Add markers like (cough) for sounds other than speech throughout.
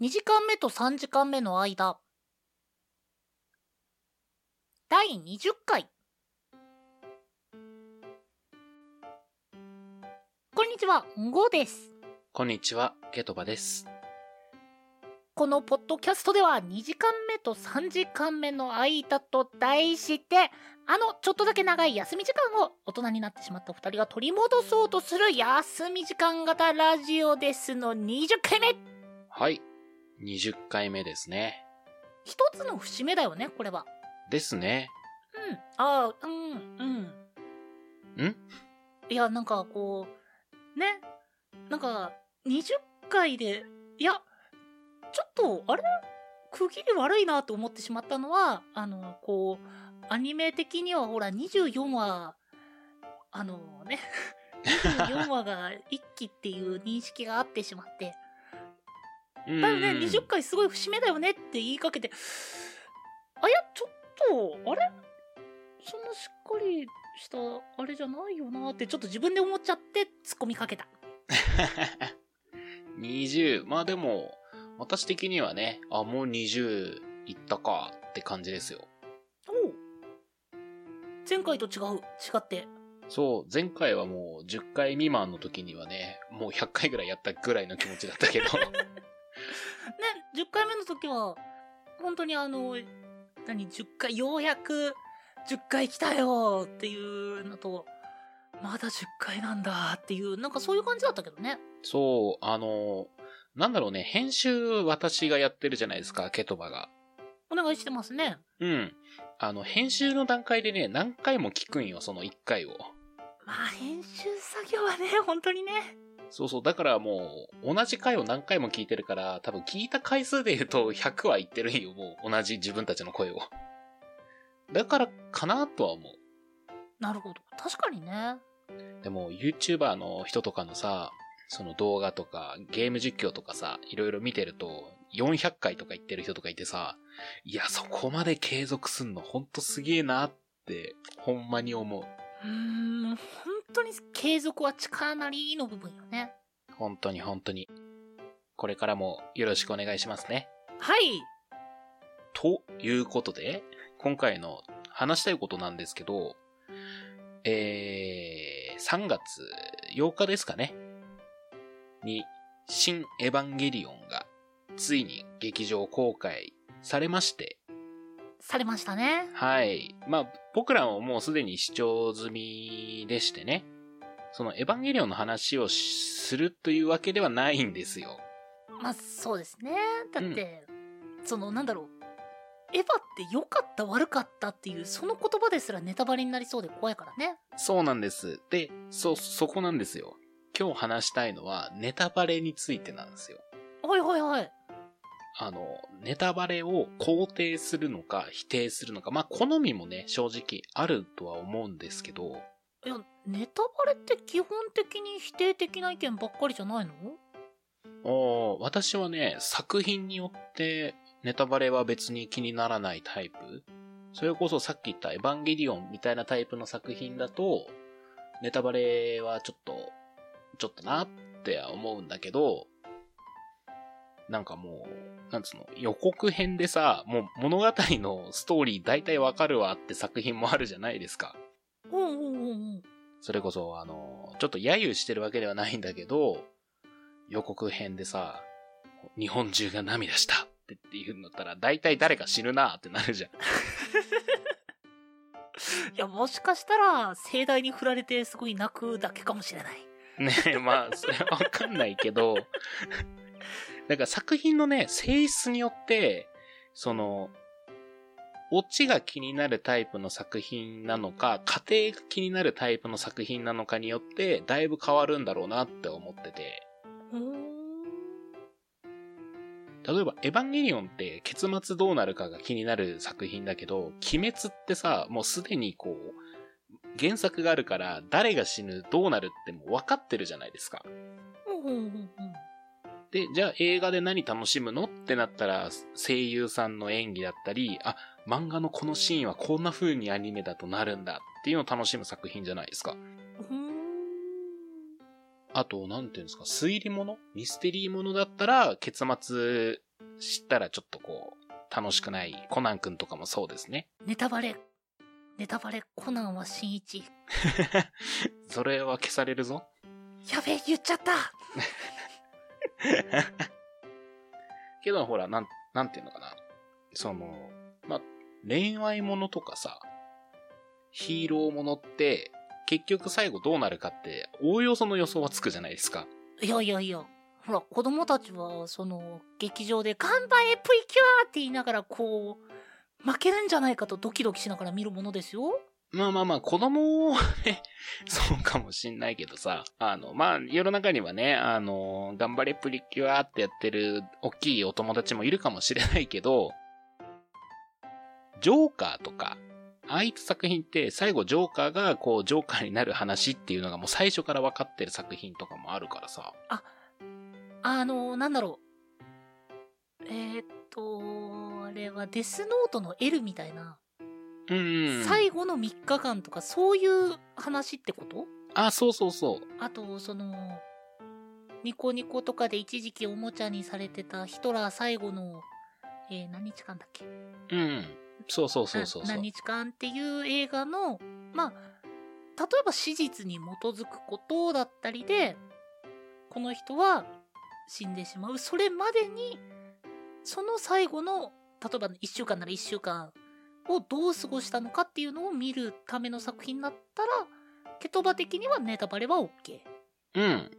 2時間目と3時間目の間。第20回。こんにちは、ゴーです。こんにちは、ケトバです。このポッドキャストでは2時間目と3時間目の間と題して、あのちょっとだけ長い休み時間を大人になってしまった2人が取り戻そうとする休み時間型ラジオですの20回目はい。20回目ですね。一つの節目だよね、これは。ですね。うん。ああ、うん、うん。ん？いや、なんかこう、ね。なんか、20回で、いや、ちょっと、あれ区切り悪いなと思ってしまったのは、あの、こう、アニメ的にはほら、24話、あのね、(laughs) 24話が1期っていう認識があってしまって、うんだよね、20回すごい節目だよねって言いかけて、あ、いや、ちょっと、あれ？そんなしっかりした、あれじゃないよなって、ちょっと自分で思っちゃって、突っ込みかけた。(laughs) 20。まあでも、私的にはね、あ、もう20いったかって感じですよ。おう前回と違う、違って。そう、前回はもう10回未満の時にはね、もう100回ぐらいやったぐらいの気持ちだったけど。(laughs) ね、10回目の時は、本当にあの、何、10回、ようやく10回来たよっていうのと、まだ10回なんだっていう、なんかそういう感じだったけどね。そう、あの、なんだろうね、編集私がやってるじゃないですか、ケトバが。お願いしてますね。うん。あの、編集の段階でね、何回も聞くんよ、その1回を。まあ、編集作業はね、本当にね。そうそう。だからもう、同じ回を何回も聞いてるから、多分聞いた回数で言うと100は言ってるんよ、もう。同じ自分たちの声を。だからかなとは思う。なるほど。確かにね。でも、YouTuber の人とかのさ、その動画とか、ゲーム実況とかさ、いろいろ見てると、400回とか言ってる人とかいてさ、いや、そこまで継続すんのほんとすげえなって、ほんまに思う。うーん、本当に継続は力なりの部分よね。本当に本当に。これからもよろしくお願いしますね。はい。ということで、今回の話したいことなんですけど、えー、3月8日ですかね。に、新エヴァンゲリオンが、ついに劇場公開されまして、されましたね。はい。まあ、僕らももうすでに視聴済みでしてね、そのエヴァンゲリオンの話をするというわけではないんですよ。まあ、そうですね。だって、その、なんだろう。エヴァって良かった悪かったっていう、その言葉ですらネタバレになりそうで怖いからね。そうなんです。で、そ、そこなんですよ。今日話したいのはネタバレについてなんですよ。はいはいはい。あの、ネタバレを肯定するのか否定するのか、まあ、好みもね、正直あるとは思うんですけど、いや、ネタバレって基本的に否定的な意見ばっかりじゃないの？おー私はね、作品によってネタバレは別に気にならないタイプ。それこそさっき言ったエヴァンゲリオンみたいなタイプの作品だと、ネタバレはちょっと、ちょっとなっては思うんだけど、なんかもう、なんつうの、予告編でさ、もう物語のストーリー大体わかるわって作品もあるじゃないですか。うんうんうんうん。それこそ、あの、ちょっと揶揄してるわけではないんだけど、予告編でさ、日本中が涙したってっていうんだったら、大体誰か死ぬなってなるじゃん。(laughs) いや、もしかしたら、盛大に振られてすごい泣くだけかもしれない。ねえ、まあ、それはわかんないけど、(laughs) なんか作品のね、性質によって、その、オチが気になるタイプの作品なのか、家庭が気になるタイプの作品なのかによって、だいぶ変わるんだろうなって思ってて。例えば、エヴァンゲリオンって結末どうなるかが気になる作品だけど、鬼滅ってさ、もうすでにこう、原作があるから、誰が死ぬ、どうなるってもう分かってるじゃないですか。で、じゃあ映画で何楽しむの？ってなったら、声優さんの演技だったり、あ、漫画のこのシーンはこんな風にアニメだとなるんだっていうのを楽しむ作品じゃないですか。うーん。あと、なんていうんですか、推理物？ミステリーものだったら、結末知ったらちょっとこう、楽しくないコナン君とかもそうですね。ネタバレ。ネタバレ、コナンは新一。(laughs) それは消されるぞ。やべえ、言っちゃった (laughs) けどほら、なん、なんていうのかな。その、ま、恋愛ものとかさ、ヒーローものって、結局最後どうなるかって、おおよその予想はつくじゃないですか。いやいやいや。ほら、子供たちは、その、劇場で、頑張れプリキュアって言いながら、こう、負けるんじゃないかとドキドキしながら見るものですよ。まあまあまあ、子供はね、(laughs) そうかもしんないけどさ、あの、まあ、世の中にはね、あの、頑張れプリキュアってやってる大きいお友達もいるかもしれないけど、ジョーカーとか、ああいった作品って最後ジョーカーがこうジョーカーになる話っていうのがもう最初から分かってる作品とかもあるからさ。ああの、なんだろう。えー、っと、あれはデスノートの L みたいな、最後の3日間とか、そういう話ってこと？あ、そうそうそう。あと、その、ニコニコとかで一時期おもちゃにされてたヒトラー最後の、えー何日間だっけ？うん。そうそうそうそうそう。な何日間っていう映画の、まあ、例えば史実に基づくことだったりで、この人は死んでしまう。それまでに、その最後の、例えば1週間なら1週間をどう過ごしたのかっていうのを見るための作品だったら、ケトバ的にはネタバレは OK。うん。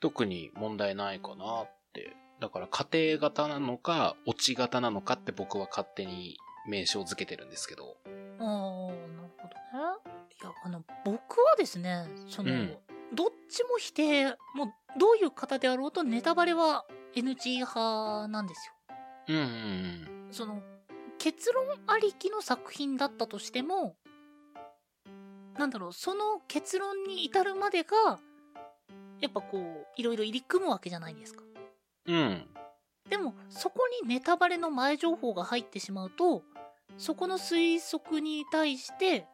特に問題ないかなって。だから家庭型なのか、落ち型なのかって僕は勝手に名称付けてるんですけど。ああ、なるほどね。いや、あの、僕はですね、その、うんどっちも否定、もう、どういう方であろうとネタバレは NG 派なんですよ。うんうんその、結論ありきの作品だったとしても、なんだろう、その結論に至るまでが、やっぱこう、いろいろ入り組むわけじゃないですか。うん。うん。でも、そこにネタバレの前情報が入ってしまうと、そこの推測に対して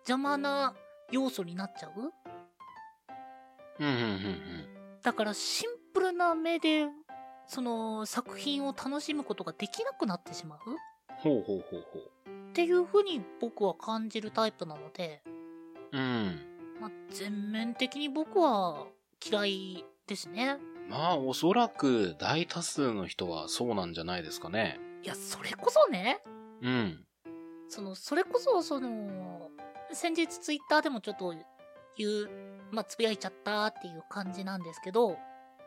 邪魔な要素になっちゃううんうんうんだからシンプルな目で、その作品を楽しむことができなくなってしまうほうほうほうほっていう風に僕は感じるタイプなので、う。うん。まあ、全面的に僕は嫌いですね。まあ、おそらく大多数の人はそうなんじゃないですかね。いや、それこそね、うん。その、それこそ、その、先日ツイッターでもちょっと言う、まあ、つぶやいちゃったっていう感じなんですけど、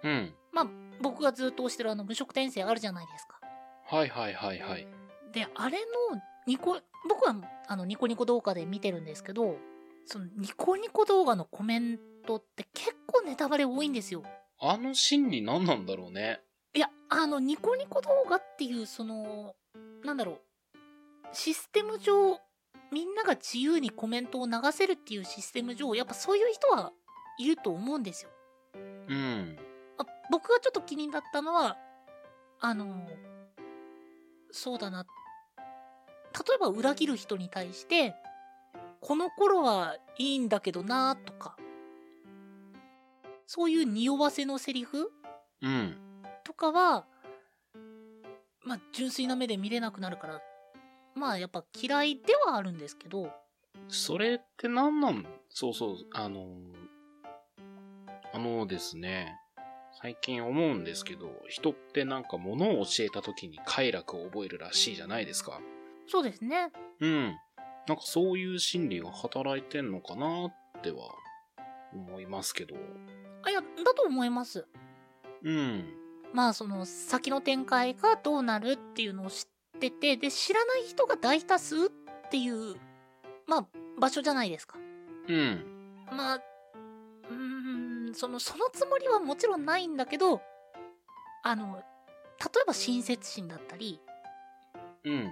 うん。まあ、僕がずっと推してるあの無色転生あるじゃないですか。はいはいはいはい。で、あれのニコ、僕はあのニコニコ動画で見てるんですけど、そのニコニコ動画のコメントって結構ネタバレ多いんですよ。あの心理何なんだろうね。いや、あの、ニコニコ動画っていう、その、なんだろう、システム上、みんなが自由にコメントを流せるっていうシステム上、やっぱそういう人はいると思うんですよ。うん。あ僕がちょっと気になったのは、あの、そうだな。例えば裏切る人に対して、この頃はいいんだけどなとか、そういう匂わせのセリフうん。とかは、まあ、純粋な目で見れなくなるから、まあ、やっぱ嫌いではあるんですけど、それって何なん？そうそう、あのーあのですね、最近思うんですけど、人ってなんか物を教えた時に快楽を覚えるらしいじゃないですか。そうですね。うん。なんかそういう心理が働いてんのかなっては思いますけど。あ、いや、だと思います。うん。まあ、その、先の展開がどうなるっていうのを知ってて、で、知らない人が大多数っていう、まあ、場所じゃないですか。うん。まあ、うーん、その、そのつもりはもちろんないんだけど、あの、例えば親切心だったり、うん。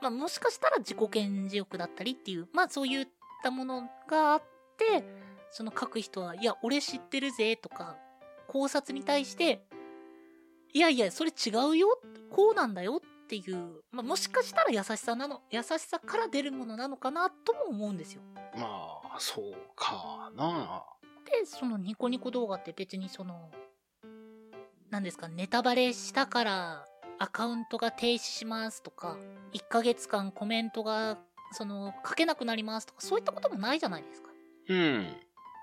まあ、もしかしたら自己顕示欲だったりっていう、まあ、そういったものがあって、その書く人は、いや、俺知ってるぜとか、考察に対して、いやいや、それ違うよ、こうなんだよっていう、まあ、もしかしたら優しさなの、優しさから出るものなのかなとも思うんですよ。まあ、そうかな。で、そのニコニコ動画って別にその、何ですか、ネタバレしたからアカウントが停止しますとか、1ヶ月間コメントが、その、書けなくなりますとか、そういったこともないじゃないですか。うん。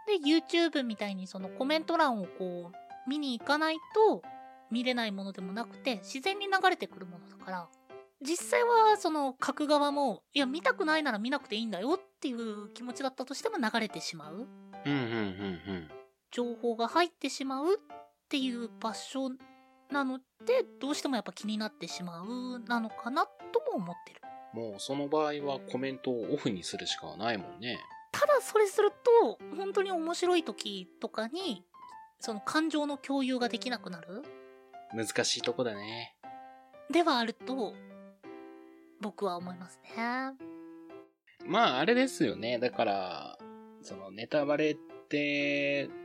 で、YouTube みたいにそのコメント欄をこう、見に行かないと見れないものでもなくて、自然に流れてくるものだから、実際はその書く側も、いや、見たくないなら見なくていいんだよっていう気持ちだったとしても流れてしまう。うんうんうん情報が入ってしまうっていう場所なので、どうしてもやっぱ気になってしまうなのかなとも思ってる。うん。もうその場合はコメントをオフにするしかないもんね。ただそれすると、本当に面白い時とかに、その感情の共有ができなくなる難しいとこだね。ではあると、僕は思いますね。まあ、あれですよね。だから、そのネタバレって、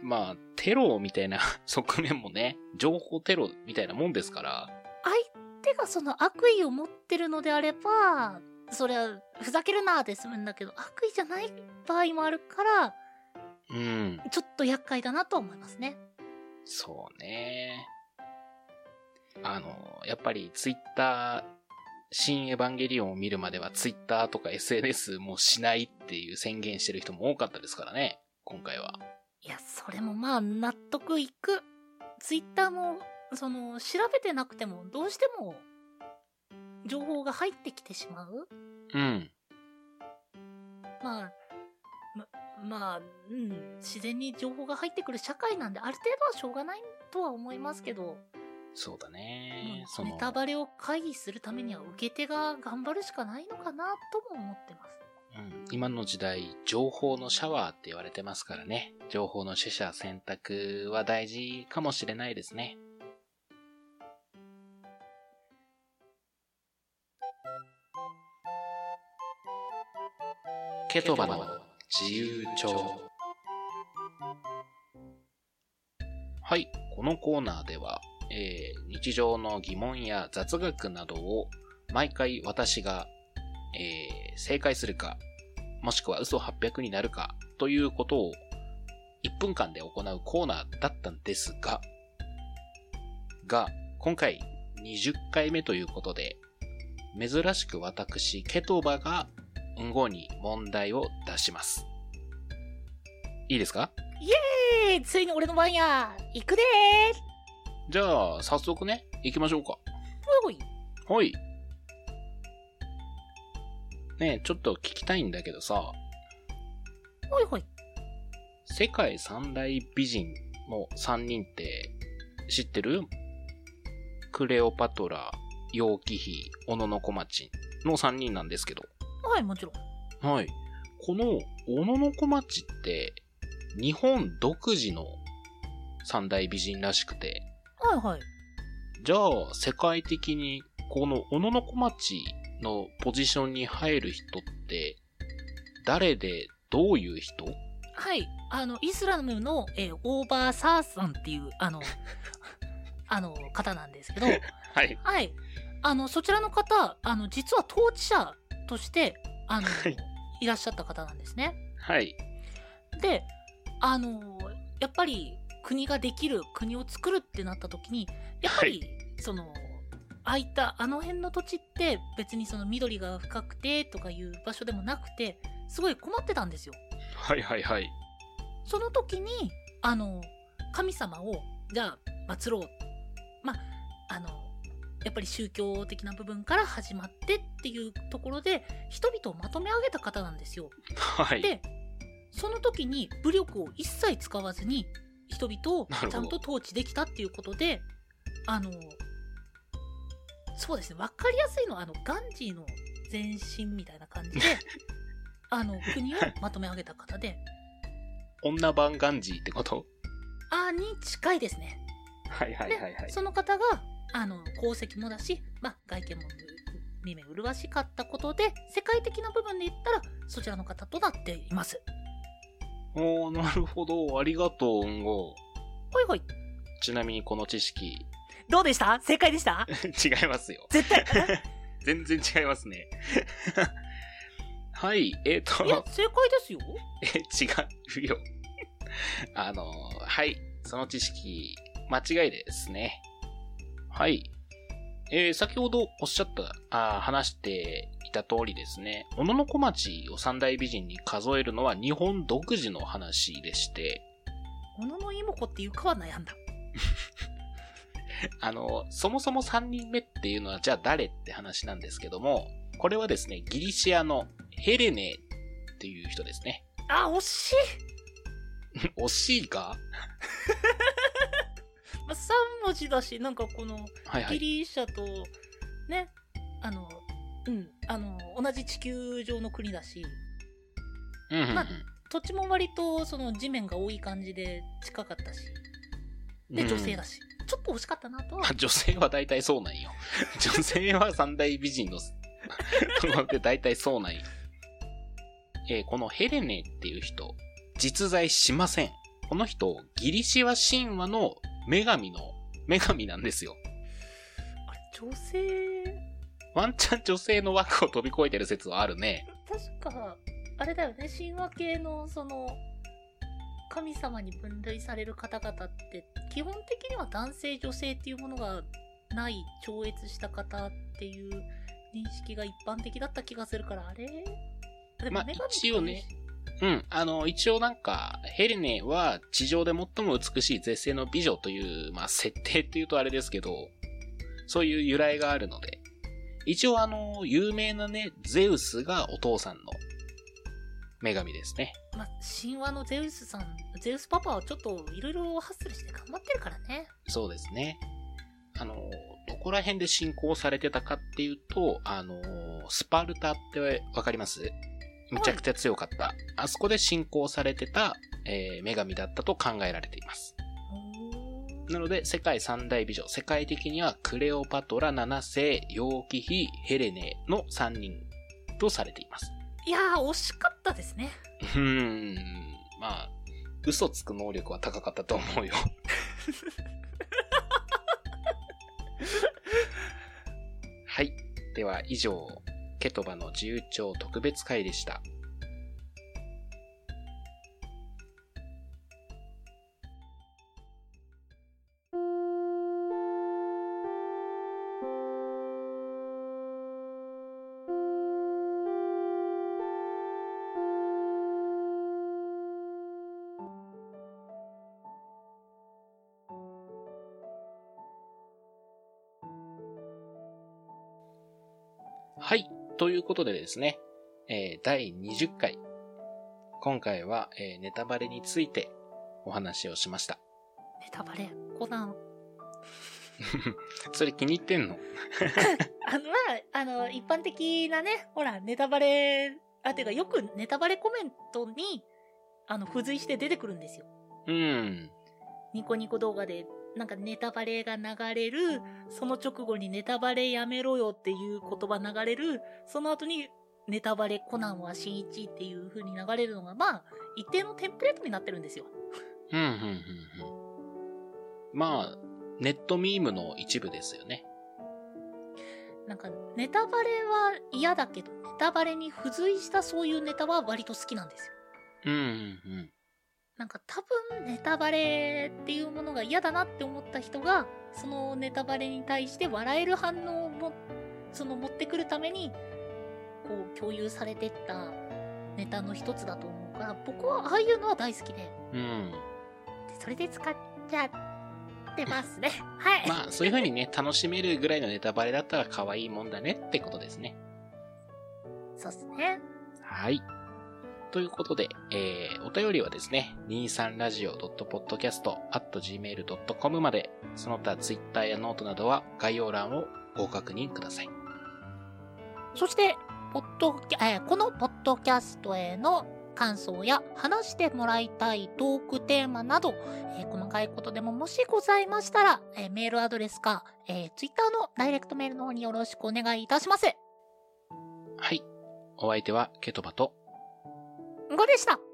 まあ、テロみたいな (laughs) 側面もね、情報テロみたいなもんですから、相手がその悪意を持ってるのであれば、それはふざけるなーで済むんだけど、悪意じゃない場合もあるから、うん、ちょっと厄介だなと思いますね。そうね。あの、やっぱりツイッター、新エヴァンゲリオンを見るまではツイッターとか SNS もしないっていう宣言してる人も多かったですからね、今回は。いや、それもまあ納得いく。ツイッターも、その、調べてなくても、どうしても、情報が入ってきてしまううん。まあ、ま、まあ、うん、自然に情報が入ってくる社会なんで、ある程度はしょうがないとは思いますけど、そうだまね。あそのネタバレを回避するためには受け手が頑張るしかないのかなとも思ってます。うん、今の時代、情報のシャワーって言われてますからね。情報の取捨選択は大事かもしれないですね。ケトバの自由帳はい、このコーナーでは、えー日常の疑問や雑学などを毎回私が、えー正解するか、もしくは嘘800になるかということを1分間で行うコーナーだったんですが、が、今回20回目ということで、珍しく私、ケトバが、うんごに問題を出します。いいですか？えー、ついに俺の番や行くでじゃあ、早速ね、行きましょうか。ほい。はい。ねえ、ちょっと聞きたいんだけどさ、ほいほい。世界三大美人の3人って知ってる？クレオパトラ、楊貴妃、小野小町の3人なんですけど。はい、もちろん。はい。この小野小町って日本独自の三大美人らしくて、はいはい。じゃあ世界的にこの小野小町のポジションに入る人って誰でどういう人？はい。あの、イスラムの、えーオーバーサーさんっていう、あの、(laughs) あの、方なんですけど、はい。はい。あの、そちらの方、あの、実は統治者として、あの、はいいらっしゃった方なんですね。はい。で、あの、やっぱり国ができる、国を作るってなった時に、やっぱり、その、空いたあの辺の土地って別にその緑が深くてとかいう場所でもなくて、すごい困ってたんですよ。はいはいはい。その時に、あの、神様を、じゃあ、祀ろう。まあ、あの、やっぱり宗教的な部分から始まってっていうところで、人々をまとめ上げた方なんですよ。はい。で、その時に武力を一切使わずに、人々をちゃんと統治できたっていうことで、あの、そうですね、わかりやすいのは、あの、ガンジーの前身みたいな感じで、(laughs) あの、国をまとめ上げた方で、女版ガンジーってこと？あーに近いですね。はいはいはいはい。その方が、あの、功績もだし、まあ、外見も見目麗しかったことで、世界的な部分で言ったら、そちらの方となっています。おー、なるほど。ありがとう、うんご。ほいほい。ちなみにこの知識、どうでした？正解でした？(laughs) 違いますよ。絶対？(laughs) 全然違いますね。(laughs) はい、えっ、と、いや、正解ですよ。え、違うよ。あの、はい、その知識、間違いですね。はい。えー先ほどおっしゃった、あー話していた通りですね、小野の小町を三大美人に数えるのは日本独自の話でして、小野の妹子っていうかは悩んだ。(laughs) あの、そもそも3人目っていうのはじゃあ誰って話なんですけども、これはですね、ギリシアのヘレネっていう人ですね。あ、惜しい。(laughs) 惜しいか？(laughs) まあ、3文字だし、なんかこの、はいはい。ギリシャと、ね、あの、うん、あの、同じ地球上の国だし、うんうんうん。まあ土地も割とその地面が多い感じで近かったし、で、女性だし、ちょっと惜しかったなとはまあ、。女性は大体そうなんよ。(laughs) 女性は三大美人の、ところで大体そうなんよ。えーこのヘレネっていう人、実在しません。この人、ギリシア神話の女神の、女神なんですよ。あれ、女性、ワンチャン女性の枠を飛び越えてる説はあるね。確か、あれだよね、神話系のその、神様に分類される方々って、基本的には男性、女性っていうものがない、超越した方っていう認識が一般的だった気がするから、あれ？でまあ一応ねうん。あの、一応なんか、ヘレネは地上で最も美しい絶世の美女という、まあ、設定っていうとあれですけど、そういう由来があるので、一応あの、有名なね、ゼウスがお父さんの女神ですね。まあ、神話のゼウスさん、ゼウスパパはちょっといろいろハッスルして頑張ってるからね。そうですね。あの、どこら辺で信仰されてたかっていうと、あの、スパルタってわかります？めちゃくちゃ強かった。あそこで信仰されてた、えー女神だったと考えられています。なので、世界三大美女、世界的にはクレオパトラ7世、楊貴妃、ヘレネの3人とされています。いやー、惜しかったですね。うーん、まあ、嘘つく能力は高かったと思うよ。(laughs) はい。では以上、ケトバの自由帳特別会でした。ということでですね、えー第20回。今回は、えーネタバレについてお話をしました。ネタバレ、コナン。(laughs) それ気に入ってんの？(laughs) あの、まあ、あの、一般的なね、ほら、ネタバレ、あ、てか、よくネタバレコメントに、あの、付随して出てくるんですよ。うん。ニコニコ動画で、なんかネタバレが流れる、その直後にネタバレやめろよっていう言葉流れる、その後にネタバレコナンは新一っていう風に流れるのが、まあ、一定のテンプレートになってるんですよ。うん、うん、うん、うん。まあ、ネットミームの一部ですよね。なんか、ネタバレは嫌だけど、ネタバレに付随したそういうネタは割と好きなんですよ。うん、うん、うん。なんか多分ネタバレっていうものが嫌だなって思った人が、そのネタバレに対して笑える反応をも、その持ってくるために、こう共有されてったネタの一つだと思うから、僕はああいうのは大好きで、うん。でそれで使っちゃってますね。(laughs) はい。まあ、そういう風にね、楽しめるぐらいのネタバレだったら可愛いもんだねってことですね。そうっすね。はい。ということで、えー、お便りはですね、23radio.podcast.gmail.com まで、その他 Twitter やノートなどは概要欄をご確認ください。そして、ポッドキャ、えーこのポッドキャストへの感想や話してもらいたいトークテーマなど、えー細かいことでももしございましたら、えーメールアドレスか、えー、ツイッターのダイレクトメールの方によろしくお願いいたします。はい。お相手はケトバと、ごでした。